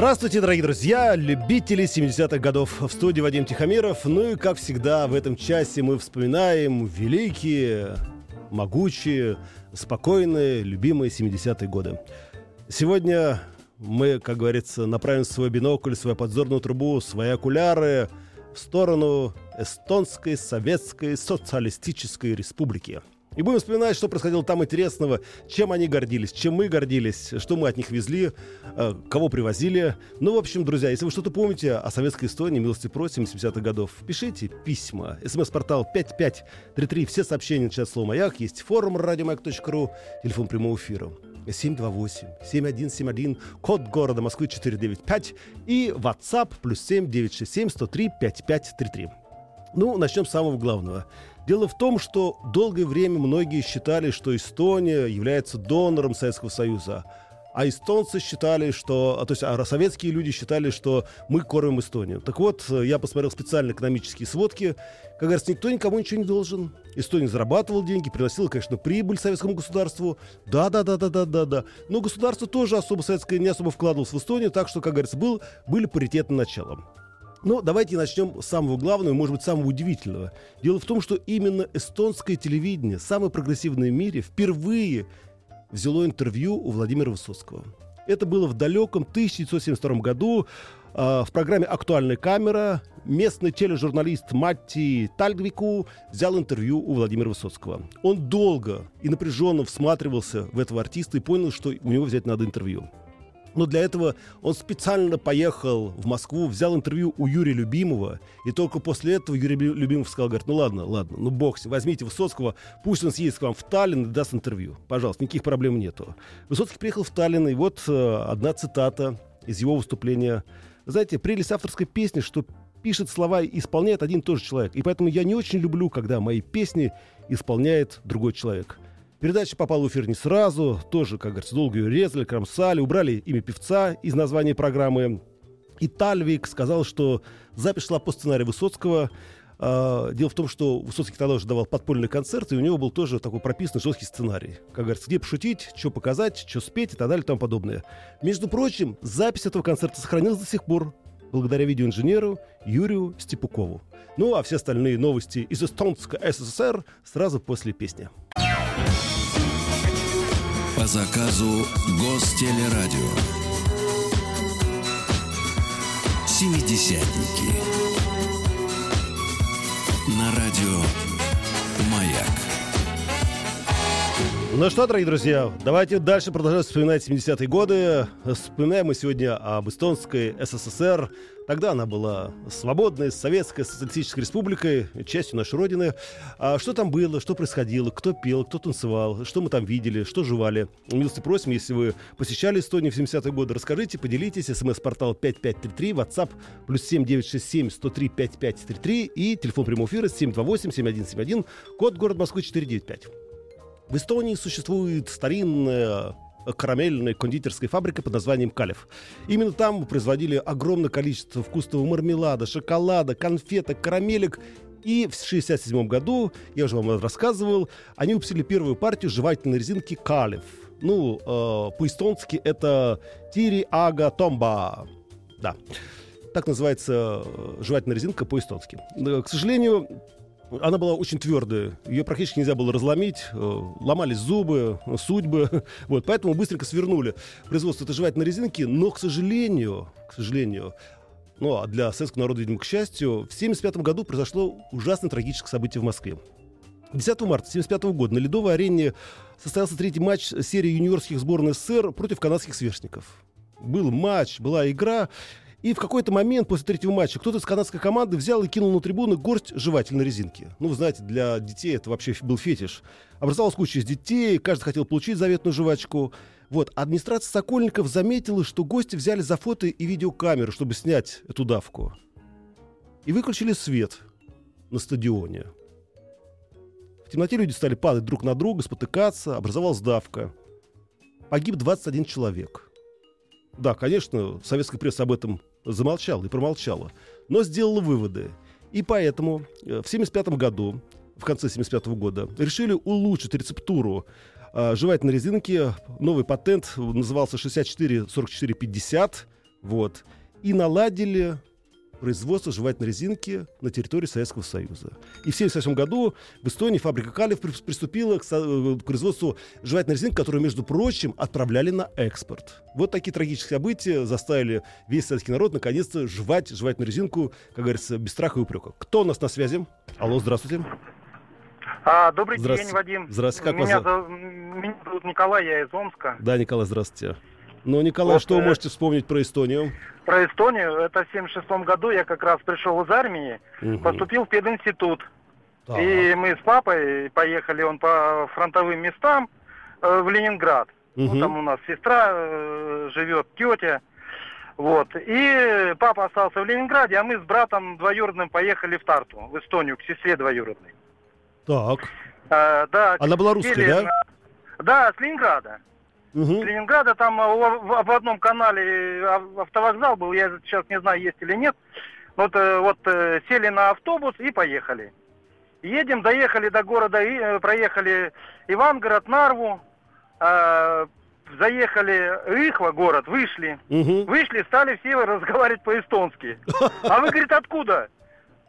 Здравствуйте, дорогие друзья, любители 70-х годов. В студии Вадим Тихомиров. Ну и, как всегда, в этом часе мы вспоминаем великие, могучие, спокойные, любимые 70-е годы. Сегодня мы, как говорится, направим свой бинокль, свою подзорную трубу, свои окуляры в сторону Эстонской Советской Социалистической Республики. И будем вспоминать, что происходило там интересного, чем они гордились, чем мы гордились, что мы от них везли, э, кого привозили. Ну, в общем, друзья, если вы что-то помните о советской Эстонии, милости просим, 70-х годов, пишите письма. СМС-портал 5533, все сообщения начинают слово «Маяк», есть форум радиомаяк.ру, телефон прямого эфира 728-7171, код города Москвы 495 и WhatsApp плюс 7 967 103 5533. Ну, начнем с самого главного. Дело в том, что долгое время многие считали, что Эстония является донором Советского Союза. А эстонцы считали, что... То есть а советские люди считали, что мы кормим Эстонию. Так вот, я посмотрел специально экономические сводки. Как говорится, никто никому ничего не должен. Эстония зарабатывала деньги, приносила, конечно, прибыль советскому государству. Да-да-да-да-да-да-да. Но государство тоже особо советское не особо вкладывалось в Эстонию, так что, как говорится, был, были паритетным началом. Но давайте начнем с самого главного, может быть, самого удивительного. Дело в том, что именно эстонское телевидение, самое прогрессивное в мире, впервые взяло интервью у Владимира Высоцкого. Это было в далеком 1972 году э, в программе «Актуальная камера». Местный тележурналист Матти Тальгвику взял интервью у Владимира Высоцкого. Он долго и напряженно всматривался в этого артиста и понял, что у него взять надо интервью. Но для этого он специально поехал в Москву, взял интервью у Юрия Любимова, и только после этого Юрий Любимов сказал, говорит, ну ладно, ладно, ну бог возьмите Высоцкого, пусть он съездит к вам в Таллин и даст интервью. Пожалуйста, никаких проблем нету. Высоцкий приехал в Таллин, и вот э, одна цитата из его выступления. Знаете, прелесть авторской песни, что пишет слова и исполняет один и тот же человек. И поэтому я не очень люблю, когда мои песни исполняет другой человек. Передача попала в эфир не сразу, тоже, как говорится, долго ее резали, кромсали, убрали имя певца из названия программы. И Тальвик сказал, что запись шла по сценарию Высоцкого. Uh, дело в том, что Высоцкий тогда уже давал подпольный концерт, и у него был тоже такой прописанный жесткий сценарий. Как говорится, где пошутить, что показать, что спеть и так далее и тому подобное. Между прочим, запись этого концерта сохранилась до сих пор благодаря видеоинженеру Юрию Степукову. Ну а все остальные новости из Эстонской СССР сразу после песни. По заказу Гостелерадио. Семидесятники. На радио Маяк. Ну что, дорогие друзья, давайте дальше продолжать вспоминать 70-е годы. Вспоминаем мы сегодня об эстонской СССР. Тогда она была свободной, советской социалистической республикой, частью нашей Родины. А что там было, что происходило, кто пел, кто танцевал, что мы там видели, что жевали. Милости просим, если вы посещали Эстонию в 70-е годы, расскажите, поделитесь. СМС-портал 5533, WhatsApp плюс 7967 103 5533 и телефон прямого эфира 728 7171, код город Москвы 495. В Эстонии существует старинная карамельная кондитерская фабрика под названием Калев. Именно там производили огромное количество вкусного мармелада, шоколада, конфеток, карамелек. И в 1967 году, я уже вам рассказывал, они выпустили первую партию жевательной резинки Калев. Ну, э, по-эстонски это Тири Ага Томба. Да. Так называется э, жевательная резинка по-эстонски. К сожалению, она была очень твердая, ее практически нельзя было разломить, э, ломались зубы, судьбы, вот, поэтому быстренько свернули производство этой жевательной резинки, но, к сожалению, к сожалению, ну, а для советского народа, видимо, к счастью, в 1975 году произошло ужасно трагическое событие в Москве. 10 марта 1975 года на Ледовой арене состоялся третий матч серии юниорских сборных СССР против канадских сверстников. Был матч, была игра, и в какой-то момент после третьего матча кто-то из канадской команды взял и кинул на трибуны горсть жевательной резинки. Ну, вы знаете, для детей это вообще был фетиш. Образовалась куча из детей, каждый хотел получить заветную жвачку. Вот, администрация Сокольников заметила, что гости взяли за фото и видеокамеру, чтобы снять эту давку. И выключили свет на стадионе. В темноте люди стали падать друг на друга, спотыкаться, образовалась давка. Погиб 21 человек. Да, конечно, советская пресса об этом замолчала и промолчала, но сделала выводы. И поэтому э, в 1975 году, в конце 1975 года, решили улучшить рецептуру э, жевательной резинки. Новый патент назывался 64-44-50. Вот. И наладили производства жевательной резинки на территории Советского Союза. И в 1978 году в Эстонии фабрика Калев приступила к, э, к производству жевательной резинки, которую, между прочим, отправляли на экспорт. Вот такие трагические события заставили весь советский народ наконец-то жевать жевательную резинку, как говорится, без страха и упрека. Кто у нас на связи? Алло, здравствуйте. А, добрый день, Вадим. Здравствуйте, как меня вас зовут? Меня зовут Николай, я из Омска. Да, Николай, здравствуйте. Ну, Николай, Вот, что вы э, можете вспомнить про Эстонию? Про Эстонию, это в 76 году я как раз пришел из армии, Мгм. поступил в пединститут. Так. И мы с папой поехали, он по фронтовым местам э, в Ленинград. Ну, Мгм. там у нас сестра э, живет, тетя. Вот. И папа остался в Ленинграде, а мы с братом двоюродным поехали в Тарту, в Эстонию, к сестре двоюродной. Так. Э, да, Она была русская, да? Да, с Ленинграда. С Ленинграда там а, в, одном канале э, ав- автовокзал был, я сейчас не знаю, есть или нет. Вот, э, вот э, сели на автобус и поехали. Едем, доехали до города, проехали Ивангород, Нарву, э, заехали Ихва, город, вышли. Мгм. Вышли, стали все разговаривать по-эстонски. А вы, говорит, откуда?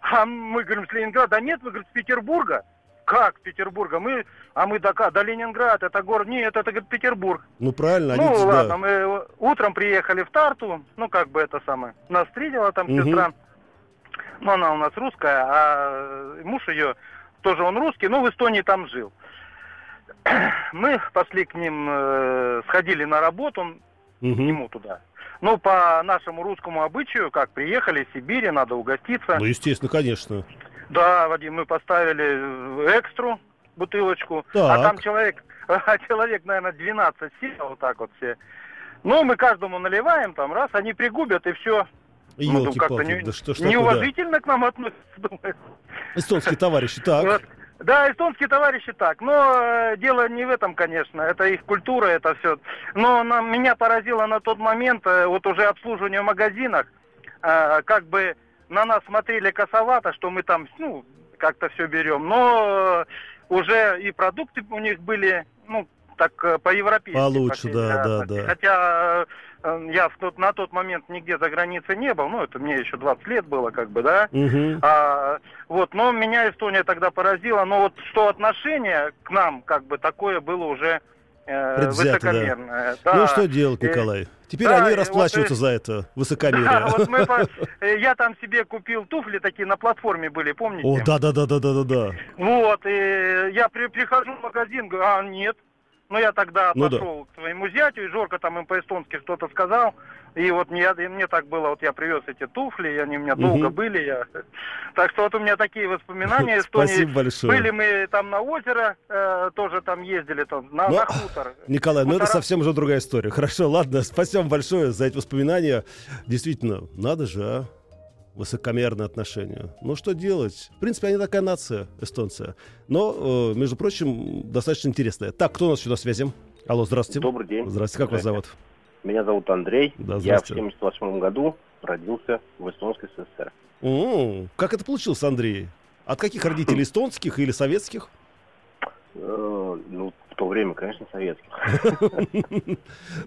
А мы говорим, с Ленинграда. Да нет, вы, говорит, с Петербурга. Как Петербурга? Мы, а мы до, до Ленинград, это город. Нет, это, говорит, Петербург. Ну, правильно, они Ну да. ладно, мы э, утром приехали в Тарту, ну как бы это самое, нас встретила там Мгм. сестра, ну она у нас русская, а э, муж ее тоже он русский, но в Эстонии там жил. Мы пошли к ним, э, сходили на работу, к Мгм. нему туда. Ну, по нашему русскому обычаю, как приехали из Сибири, надо угоститься. Ну, естественно, конечно. Да, Вадим, мы поставили экстру бутылочку, Так. а там человек, а человек, наверное, 12 сел, вот так вот все. Ну, мы каждому наливаем, там, раз, они пригубят, и все. Ну, думаю, как-то не- да что да. неуважительно к нам относятся, думаю. Эстонские товарищи, так. Вот. Да, эстонские товарищи так. Но э, дело не в этом, конечно. Это их культура, это все. Но нам, меня поразило на тот момент, э, вот уже обслуживание в магазинах, э, как бы на нас смотрели косовато, что мы там, ну, как-то все берем. Но э, уже и продукты у них были, ну, так э, по-европейски. Получше, по да, да, да. Хотя э, я в тот, на тот момент нигде за границей не был, ну, это мне еще 20 лет было, как бы, да. Мгм. А, вот, но меня Эстония тогда поразила, но вот что отношение к нам, как бы, такое было уже э, Предвзято, да. высокомерное. Ну, Да. что делать, Николай? Теперь да, они вот, расплачиваются э, за это высокомерие. Да, вот мы э, я там себе купил туфли такие на платформе были, помните? О, да-да-да-да-да-да. Вот, и я при- прихожу в магазин, говорю, а, нет. Ну, я тогда Ну да. пошел к своему зятю, и Жорка там им по-эстонски что-то сказал. И вот мне, и мне так было, вот я привез эти туфли, и они у меня Мгм. долго были. Я... Так что вот у меня такие воспоминания Эстонии. Спасибо большое. Были мы там на озеро, э, тоже там ездили, там, на, Ну, на хутор. Николай, ну это Хутора- совсем уже другая история. Хорошо, ладно, спасибо большое за эти воспоминания. Действительно, надо же, а? Высокомерное отношение. Ну что делать? В принципе, они такая нация, эстонцы. Но, э, между прочим, достаточно интересная. Так, кто у нас на связи? Алло, здравствуйте. Добрый день. Здравствуйте, как вас зовут? Меня зовут Андрей. Да, Я в здравствуйте. 78 году родился в Эстонской ССР. М, Как это получилось, Андрей? От каких родителей, эстонских или советских? Э, ну, в то время, конечно, советских.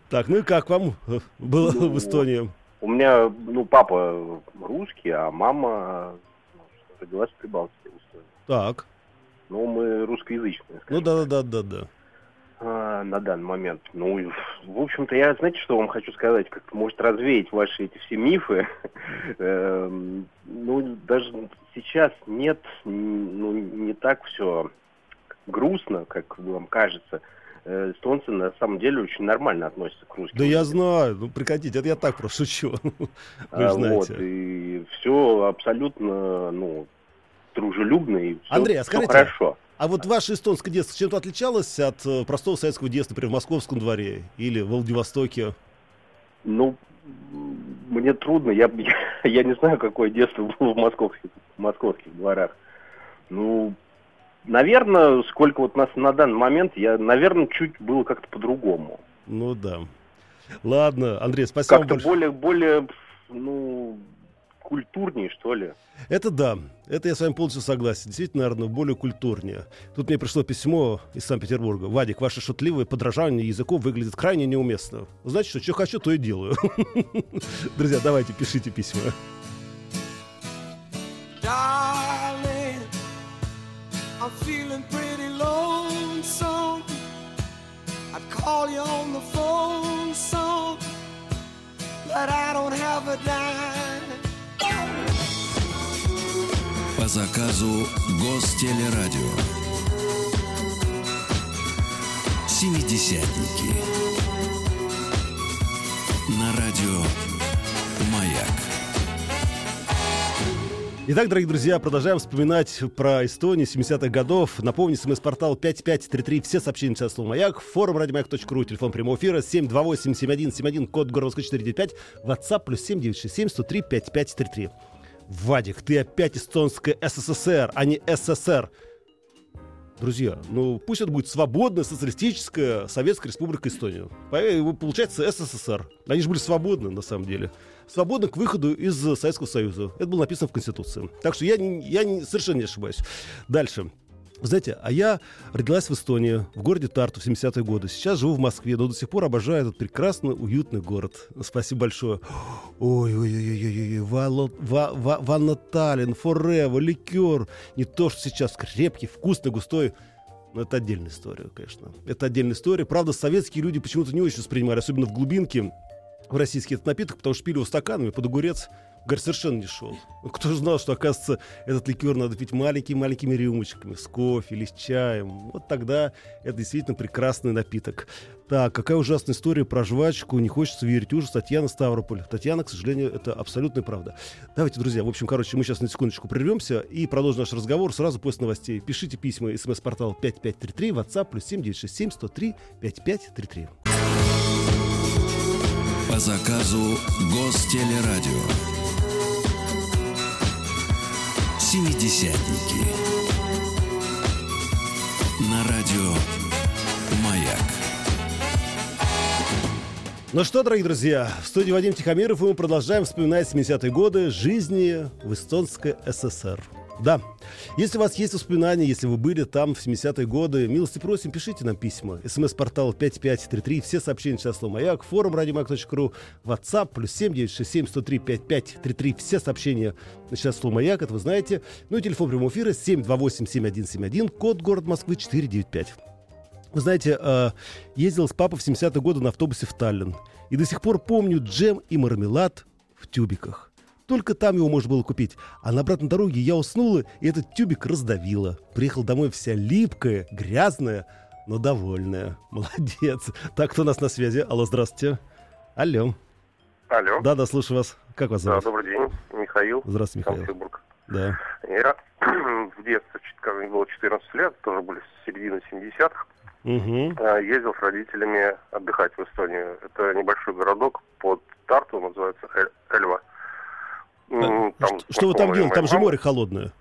Так, ну и как вам э, было Ну, в Эстонии? У меня, ну, папа русский, а мама родилась в Прибалтике. Так, Ну, мы русскоязычные, ну да-да-да-да-да. а, на данный момент. Ну, в общем-то, я, знаете, что вам хочу сказать? Как может развеять ваши эти все мифы. Эм, Ну, даже сейчас нет, ну, не так все грустно, как вам кажется. Э, Эстонцы на самом деле очень нормально относятся к русским. Да я знаю, ну прекратите, это я так просто шучу. Вы А, знаете. Вот, и все абсолютно, ну, дружелюбно, и все, Андрей, а скажите, хорошо. А вот ваше эстонское детство чем-то отличалось от э, простого советского детства, например, в Московском дворе или в Владивостоке? Ну, мне трудно, я, я, не знаю, какое детство было в московских, в московских дворах. Ну, наверное, сколько вот нас на данный момент, я, наверное, чуть было как-то по-другому. Ну да. Ладно, Андрей, спасибо Как-то более, более, ну, культурнее, что ли. Это да, это я с вами полностью согласен. Действительно, наверное, более культурнее. Тут мне пришло письмо из Санкт-Петербурга. Вадик, ваше шутливое подражание языку выглядит крайне неуместно. Знаете что, что хочу, то и делаю. Друзья, давайте, пишите письма. You on the phone some, but I don't have a dime. По заказу Гостелерадио. Семидесятники. На радио Маяк. Итак, дорогие друзья, продолжаем вспоминать про Эстонию 70-х годов. Напомню, смс-портал 5533, все сообщения сейчас слово «Маяк», форум радиомаяк.ру, телефон прямого эфира 728-7171, код Москвы 495, WhatsApp плюс 7967 103 5533. Вадик, ты опять эстонская СССР, а не СССР. Друзья, ну пусть это будет свободная социалистическая Советская Республика Эстония. По- Получается СССР. Они же были свободны на самом деле. Свободны к выходу из Советского Союза. Это было написано в Конституции. Так что я, я совершенно не ошибаюсь. Дальше. Знаете, а я родилась в Эстонии, в городе Тарту в 70-е годы. Сейчас живу в Москве, но до сих пор обожаю этот прекрасный, уютный город. Спасибо большое. Ой-ой-ой-ой-ой, Вало- Ва- Ва- Ванна Таллин, Форева, ликер. Не то, что сейчас крепкий, вкусный, густой. Но это отдельная история, конечно. Это отдельная история. Правда, советские люди почему-то не очень воспринимали, особенно в глубинке, в российский этот напиток, потому что пили его стаканами под огурец. Говорит, совершенно не шел. Кто же знал, что, оказывается, этот ликер надо пить маленькими-маленькими рюмочками, с кофе или с чаем. Вот тогда это действительно прекрасный напиток. Так, какая ужасная история про жвачку. Не хочется верить. Ужас. Татьяна Ставрополь. Татьяна, к сожалению, это абсолютная правда. Давайте, друзья, в общем, короче, мы сейчас на секундочку прервемся и продолжим наш разговор сразу после новостей. Пишите письма, смс-портал 5533, WhatsApp, плюс 7967 103 5533. По заказу Гостелерадио. Семидесятники. На радио Маяк. Ну что, дорогие друзья, в студии Вадим Тихомиров, и мы продолжаем вспоминать 70-е годы жизни в эстонской ССР. Да, если у вас есть воспоминания, если вы были там в 70-е годы, милости просим, пишите нам письма. СМС-портал 5533, все сообщения сейчас слово «Маяк», форум радиомаяк.ру, WhatsApp, плюс 7967 103 5533, все сообщения сейчас слово «Маяк», это вы знаете. Ну и телефон прямого эфира 728-7171, код город Москвы 495. Вы знаете, э, ездил с папой в 70-е годы на автобусе в Таллин. И до сих пор помню джем и мармелад в тюбиках. Только там его можно было купить. А на обратной дороге я уснула, и этот тюбик раздавила. Приехал домой вся липкая, грязная, но довольная. Молодец. Так, кто у нас на связи? Алло, здравствуйте. Алло. Алло. Да, да, слушаю вас. Как вас Да, зовут? добрый день. Михаил. Здравствуйте, Михаил. Санкт-Петербург. Да. Я в детстве, когда мне было 14 лет, тоже были с середины 70-х, Угу. а, ездил с родителями отдыхать в Эстонию. Это небольшой городок под Тарту, называется Эль- Эльва. Там Что, вы там делали? Там же море холодное.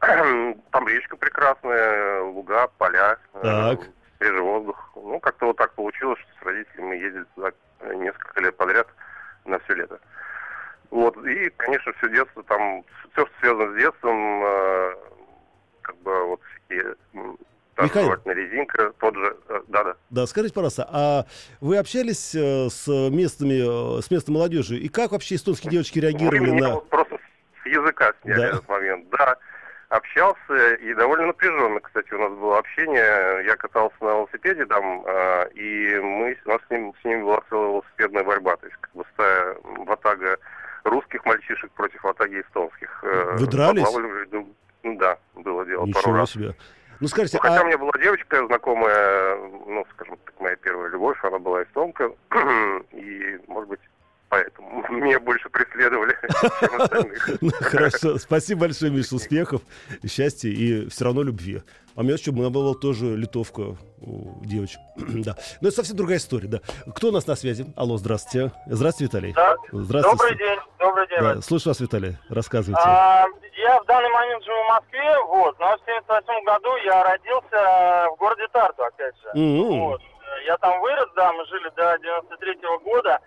Там речка прекрасная, луга, поля, э, Так. свежий воздух. Ну, как-то вот так получилось, что с родителями мы ездили туда э, несколько лет подряд на все лето. Вот, и, конечно, все детство там, все, что связано с детством, э, как бы вот всякие м, та Михаил. резинка, тот же, э, да-да. Да, скажите, пожалуйста, а вы общались э, с местными, э, с местной молодежью? И как вообще эстонские девочки реагировали на... просто с языка сняли Да. этот момент. Да, общался, и довольно напряженно, кстати, у нас было общение. Я катался на велосипеде там, и мы, у нас с, ним, с ними была целая велосипедная борьба. То есть, как бы стая ватага русских мальчишек против ватаги эстонских. Вы дрались? Ну, да, было дело пару Ничего раз. себе. Ну, скажите, Ну, хотя а... у меня была девочка знакомая, ну, скажем так, моя первая любовь, она была эстонка, и, может быть, поэтому меня больше преследовали, чем остальных. Ну, Хорошо, спасибо большое, Миша, успехов, счастья и все равно любви. А у меня еще была тоже литовка у девочек. да. Но это совсем другая история, да. Кто у нас на связи? Алло, здравствуйте. Здравствуйте, Виталий. Да. Здравствуйте. Добрый день, добрый день. Да, слушаю вас, Виталий. Рассказывайте. А, я в данный момент живу в Москве, вот, но в 78 году я родился в городе Тарту, опять же. М. Вот. Я там вырос, да, мы жили до 93 года.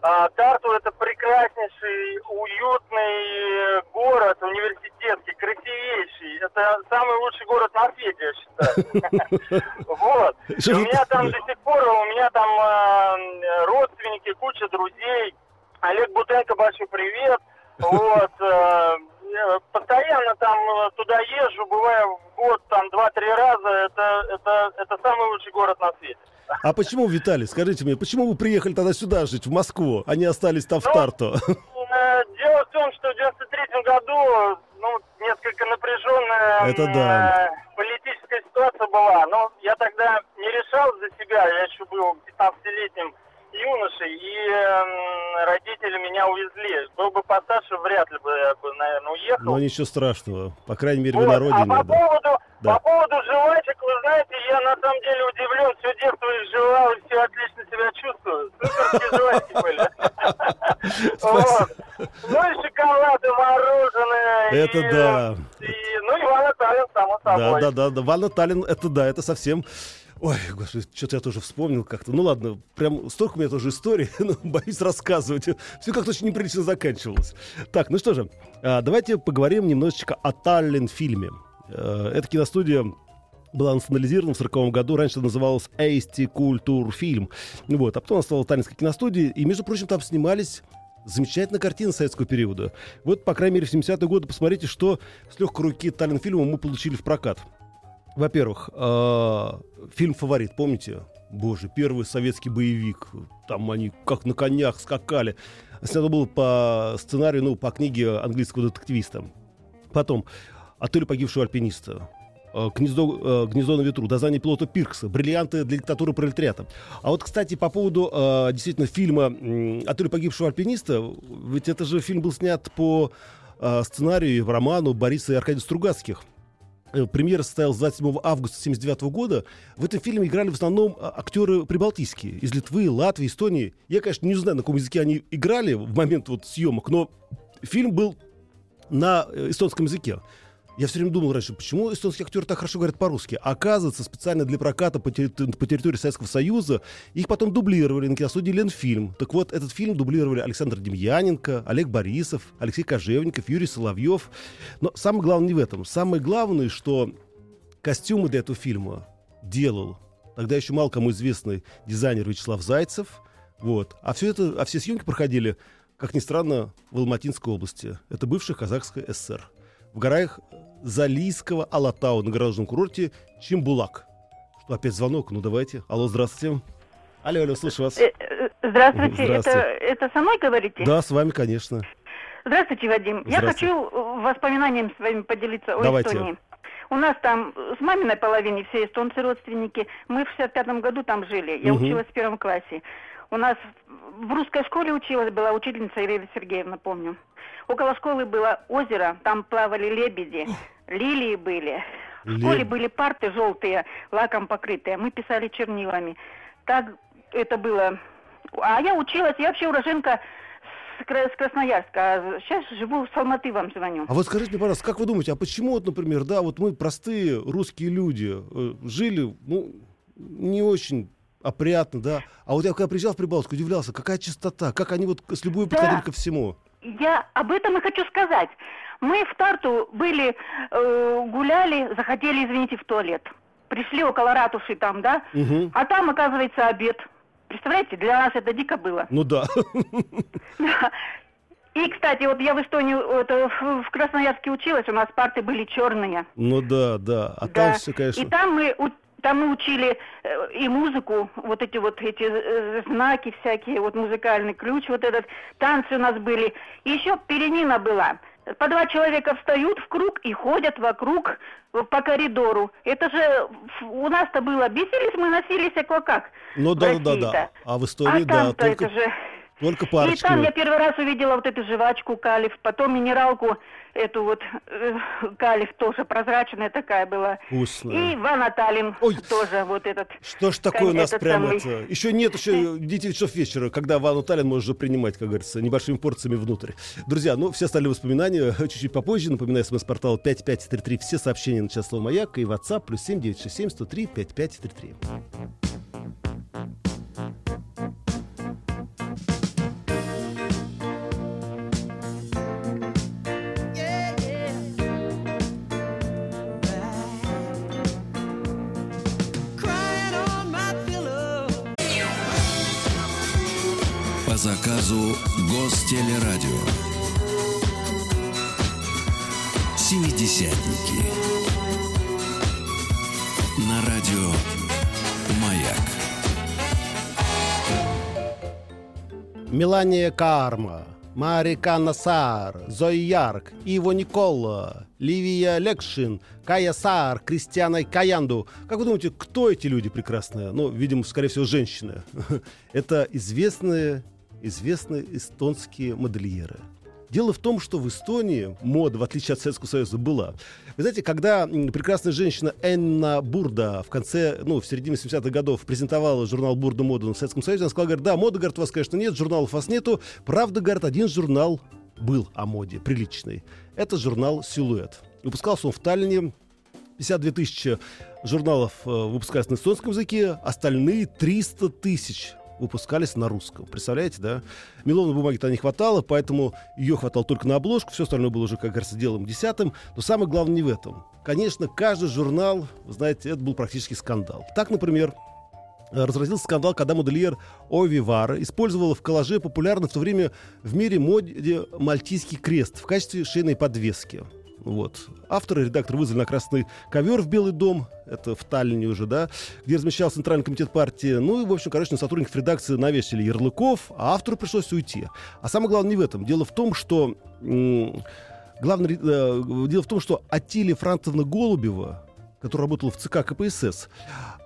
А, Тарту это прекраснейший, уютный город, университетский, красивейший. Это самый лучший город на свете, я считаю. Вот. У меня там до сих пор, у меня там э, родственники, куча друзей. Олег Бутенко, большой привет. Вот. Э, Постоянно там э, туда езжу, бываю в год там два-три раза. Это, это, это самый лучший город на свете. А почему, Виталий, скажите мне, почему вы приехали тогда сюда жить, в Москву, а не остались там в Ну, Тарту? Э, Дело в том, что в 93 году ну, несколько напряженная Это да. политическая ситуация была. Но я тогда не решал за себя, я еще был 15-летним юношей, и эм, родители меня увезли. Был бы постарше, вряд ли бы я бы, наверное, уехал. Ну, ничего страшного. По крайней мере, вы Вот, на а родине. по да. поводу, Да. по поводу жвачек, вы знаете, я на самом деле удивлен. Все детство их жевал, и все отлично себя чувствую. Суперские жвачки были. Ну и шоколад, и мороженое. Это да. ну и Иван Таллин, само собой. да, да, да. Ванна Таллин, это да, это совсем... Ой, господи, что-то я тоже вспомнил как-то. Ну ладно, прям столько у меня тоже историй, но боюсь рассказывать. Все как-то очень неприлично заканчивалось. Так, ну что же, а, давайте поговорим немножечко о Таллин-фильме. Э, Эта киностудия была национализирована в 40 году. Раньше называлась Эйсти Культур Фильм. Вот, а потом она стала Таллинской киностудией. И, между прочим, там снимались замечательная картина советского периода. Вот, по крайней мере, в 70-е годы посмотрите, что с легкой руки Таллин фильма мы получили в прокат. Во-первых, э, фильм «Фаворит», помните? Боже, первый советский боевик. Там они как на конях скакали. Снято было по сценарию, ну, по книге английского детективиста. Потом «Отель погибшего альпиниста». э, Гнездо, э, гнездо на ветру, дознание пилота Пиркса, бриллианты для диктатуры пролетариата. А вот, кстати, по поводу действительно фильма «Отель погибшего альпиниста», ведь это же фильм был снят по сценарию и роману Бориса и Аркадия Стругацких. Э, Премьера состоялась 27 августа 1979 года. В этом фильме играли в основном а, актеры прибалтийские, из Литвы, Латвии, Эстонии. Я, конечно, не знаю, на каком языке они играли в момент вот съемок, но фильм был на э, эстонском языке. Я все время думал раньше, почему эстонские актеры так хорошо говорят по-русски. Оказывается, специально для проката по, терри- по территории Советского Союза их потом дублировали на киностудии «Ленфильм». Так вот, этот фильм дублировали Александр Демьяненко, Олег Борисов, Алексей Кожевников, Юрий Соловьев. Но самое главное не в этом. Самое главное, что костюмы для этого фильма делал тогда еще мало кому известный дизайнер Вячеслав Зайцев. Вот. А все это, а все съемки проходили, как ни странно, в Алматинской области. Это бывшая казахская ССР. В горах Залийского Алатау на горнолыжном курорте Чимбулак. Что, опять звонок? Ну, давайте. Алло, здравствуйте. Алло, алло, слышу вас. Э, э, Здравствуйте, Здравствуйте. Это, это со мной говорите? Да, с вами, конечно. Здравствуйте, Вадим. Я Здравствуйте. хочу э, воспоминаниями своими поделиться о Давайте. Эстонии. У нас там с маминой половине все эстонцы родственники. Мы в 65 году там жили. Я Мгм. училась в первом классе. У нас в русской школе училась, была учительница Ирина Сергеевна, помню. Около школы было озеро, там плавали лебеди, лилии были. В школе Леб- были парты желтые, лаком покрытые. Мы писали чернилами. Так это было. А я училась, я вообще уроженка с, Кра- с Красноярска. А сейчас живу в Салматы, вам звоню. А вот скажите мне, пожалуйста, как вы думаете, а почему, вот, например, да, вот мы простые русские люди э, жили, ну, не очень опрятно, да, а вот я когда приезжал в Прибалтику, удивлялся, какая чистота, как они вот с любовью Да. подходили ко всему. Я об этом и хочу сказать. Мы в Тарту были, э, гуляли, захотели, извините, в туалет. Пришли около ратуши там, да? Мгм. А там, оказывается, обед. Представляете, для нас это дико было. Ну да. И, кстати, вот я в Эстонии, это, в Красноярске училась, у нас парты были черные. Ну да, да. А Да. там все, конечно. И там мы, там мы учили э, и музыку, вот эти вот эти э, знаки всякие, вот музыкальный ключ, вот этот, танцы у нас были. И еще перемена была. По два человека встают в круг и ходят вокруг э, по коридору. Это же у нас-то было, бесились мы, носились, а как. Ну да, да, да, да. А в истории, а да, только... это же... Только И там я первый раз увидела вот эту жвачку калиф, потом минералку эту вот э, калиф тоже прозрачная такая была. Вкусная. И ванаталин Ой. тоже вот этот. Что ж такое у нас этот прям самый. это... Еще нет, еще 9 часов вечера, когда ванну Таллин можно уже принимать, как говорится, небольшими порциями внутрь. Друзья, ну, все остальные воспоминания чуть-чуть попозже. Напоминаю, смс-портал 5533. Все сообщения на час слово «Маяк» и WhatsApp плюс 7967 103 5533. Заказу Гостелерадио. Семидесятники. На радио Маяк. Мелания Карма, Марика Насар, Зои Ярк, Иво Никола, Ливия Лекшин, Кая Сар, Кристиана Каянду. Как вы думаете, кто эти люди прекрасные? Ну, видимо, скорее всего, женщины. Это известные, известные эстонские модельеры. Дело в том, что в Эстонии мода, в отличие от Советского Союза, была. Вы знаете, когда прекрасная женщина Энна Бурда в конце, ну, в середине 70-х годов презентовала журнал «Бурда моду» в Советском Союзе, она сказала, говорит, да, моды, говорит, у вас, конечно, нет, журналов у вас нету. Правда, говорит, один журнал был о моде, приличный. Это журнал «Силуэт». Выпускался он в Таллине, 52 тысячи журналов э, выпускались на эстонском языке, остальные 300 тысяч выпускались на русском. Представляете, да? Меловной бумаги-то не хватало, поэтому ее хватало только на обложку, все остальное было уже, как говорится, делом десятым. Но самое главное не в этом. Конечно, каждый журнал, знаете, это был практически скандал. Так, например, разразился скандал, когда модельер Ови Вара использовала в коллаже популярный в то время в мире моде мальтийский крест в качестве шейной подвески. Вот. Авторы и редактор вызвали на красный ковер в Белый дом, это в Таллине уже, да, где размещался Центральный комитет партии. Ну и, в общем, короче, на сотрудников редакции навесили ярлыков, а автору пришлось уйти. А самое главное не в этом. Дело в том, что... м, Главное, э, дело в том, что Атилия Францевна Голубева, которая работала в ЦК КПСС,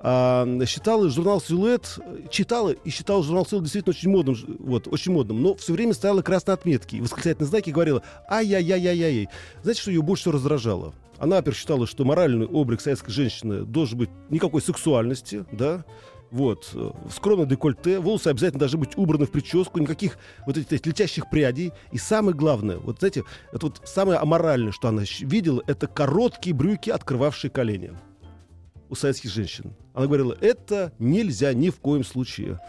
а, считала журнал «Силуэт», э, читала и считала журнал «Силуэт» действительно очень модным, вот, очень модным, но все время ставила красные отметки, восклицательные знаки и говорила «ай-яй-яй-яй-яй». Знаете, что ее больше всего раздражало? Она, во-первых, считала, что моральный облик советской женщины должен быть никакой сексуальности, да, вот, э, скромно декольте, волосы обязательно должны быть убраны в прическу, никаких вот этих летящих прядей. И самое главное, вот знаете, это вот самое аморальное, что она видела, это короткие брюки, открывавшие колени у советских женщин. Она говорила, это нельзя ни в коем случае.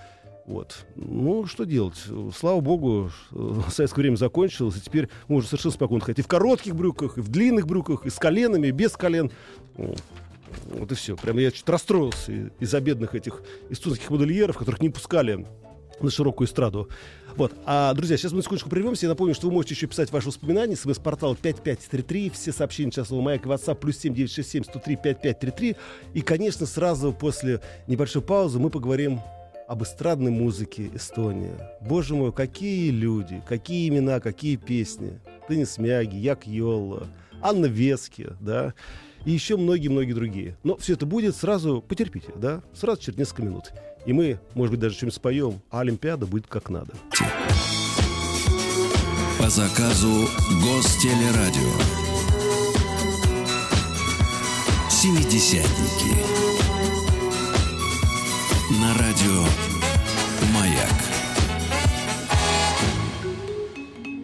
Вот. Ну, что делать? Слава богу, э, советское время закончилось, и теперь можно совершенно спокойно ходить и в коротких брюках, и в длинных брюках, и с коленами, и без колен. Вот и все. Прямо я чуть расстроился из-за бедных этих эстонских модельеров, которых не пускали на широкую эстраду. Вот. А, друзья, сейчас мы на секундочку прервемся. Я напомню, что вы можете еще писать ваши воспоминания. СМС-портал 5533. Все сообщения часового маяка WhatsApp плюс 7967 103 5533. И, конечно, сразу после небольшой паузы мы поговорим об эстрадной музыке Эстонии. Боже мой, какие люди, какие имена, какие песни. Теннис Мяги, Як Йолла, Анна Вески, да, и еще многие-многие другие. Но все это будет сразу, потерпите, да, сразу через несколько минут. И мы, может быть, даже чем-нибудь споем, а Олимпиада будет как надо. По заказу Гостелерадио. Семидесятники. На радио Маяк.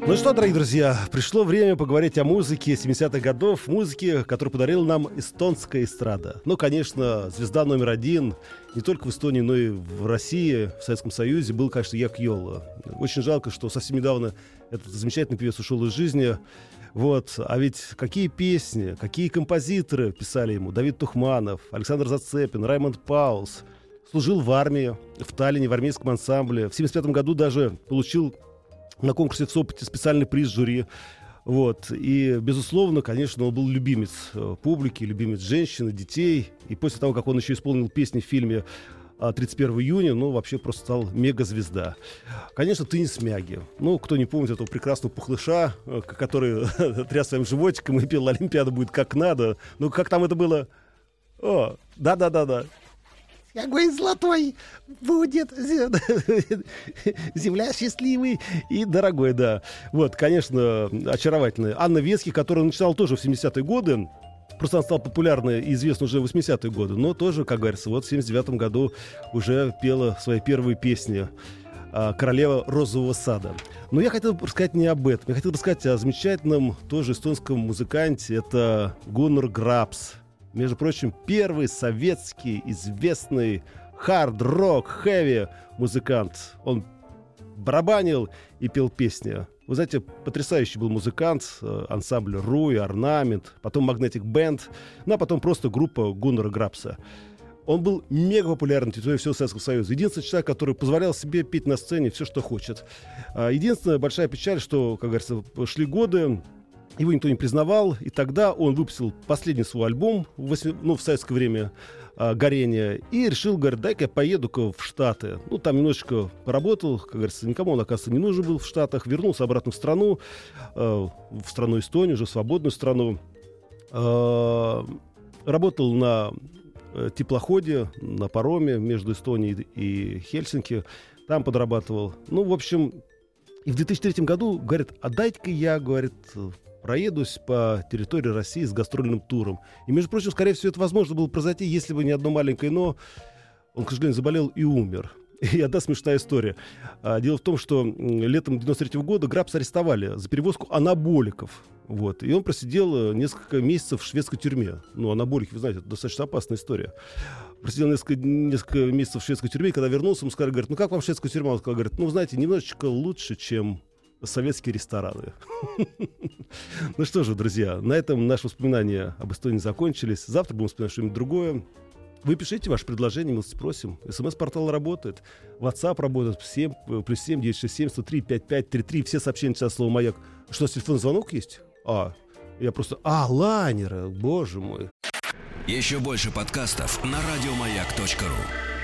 Ну что, дорогие друзья, пришло время поговорить о музыке 70-х годов, музыке, которую подарила нам эстонская эстрада. Ну, конечно, звезда номер один не только в Эстонии, но и в России, в Советском Союзе был, конечно, Як Йола. Очень жалко, что совсем недавно этот замечательный певец ушел из жизни. Вот. А ведь какие песни, какие композиторы писали ему. Давид Тухманов, Александр Зацепин, Раймонд Паулс. Служил в армии, в Таллине, в армейском ансамбле. В 75 году даже получил на конкурсе в Сопоте специальный приз жюри. Вот. И, безусловно, конечно, он был любимец э, публики, любимец женщин и детей. И после того, как он еще исполнил песни в фильме а, 31 июня, ну, вообще просто стал мегазвезда. Конечно, не смяги. Ну, кто не помнит этого прекрасного пухлыша, э, который тряс своим животиком и пел «Олимпиада будет как надо». Ну, как там это было? О, да-да-да-да. Какой золотой будет земля счастливый и дорогой, да. Вот, конечно, очаровательная. Анна Вески, которая начинала тоже в 70-е годы, Просто она стала популярной и известна уже в 80-е годы, но тоже, как говорится, вот в 79 году уже пела свои первые песни а, «Королева розового сада». Но я хотел бы рассказать не об этом. Я хотел бы рассказать о замечательном тоже эстонском музыканте. Это Гуннар Грабс. Между прочим, первый советский известный хард-рок, хэви музыкант. Он барабанил и пел песни. Вы знаете, потрясающий был музыкант, э, ансамбль Руи, Орнамент, потом Magnetic Band, ну а потом просто группа Гуннера Грабса. Он был мега популярен на всего Советского Союза. Единственный человек, который позволял себе петь на сцене все, что хочет. А, Единственная большая печаль, что, как говорится, шли годы, его никто не признавал, и тогда он выпустил последний свой альбом ну, в советское время а, горения и решил, говорит, дай-ка я поеду-ка в Штаты. Ну, там немножечко поработал, как говорится, никому он, оказывается, не нужен был в Штатах, вернулся обратно в страну, э, в страну Эстонию, уже свободную страну. Э, работал на э, теплоходе, на пароме между Эстонией и Хельсинки. Там подрабатывал. Ну, в общем, и в 2003 году говорит, а дайте-ка я, говорит, проедусь по территории России с гастрольным туром. И, между прочим, скорее всего, это возможно было произойти, если бы не одно маленькое «но». Он, к сожалению, заболел и умер. И одна смешная история. А, Дело в том, что летом 93 года Грабс арестовали за перевозку анаболиков. Вот. И он просидел э, несколько месяцев в шведской тюрьме. Ну, анаболики, вы знаете, это достаточно опасная история. Просидел несколько, несколько месяцев в шведской тюрьме, и когда вернулся, ему сказали, говорит, ну как вам шведская тюрьма? Он сказал, говорит, ну, знаете, немножечко лучше, чем советские рестораны. Ну что же, друзья, на этом наши воспоминания об Эстонии закончились. Завтра будем вспоминать что-нибудь другое. Вы пишите ваше предложение, милости просим. СМС-портал работает. WhatsApp работает. 7, э, плюс 7, 967, 103, 5533. Все сообщения сейчас слово «Маяк». Что, с телефонный звонок есть? А, я просто... А, лайнеры, боже мой. Еще больше подкастов на радиомаяк.ру.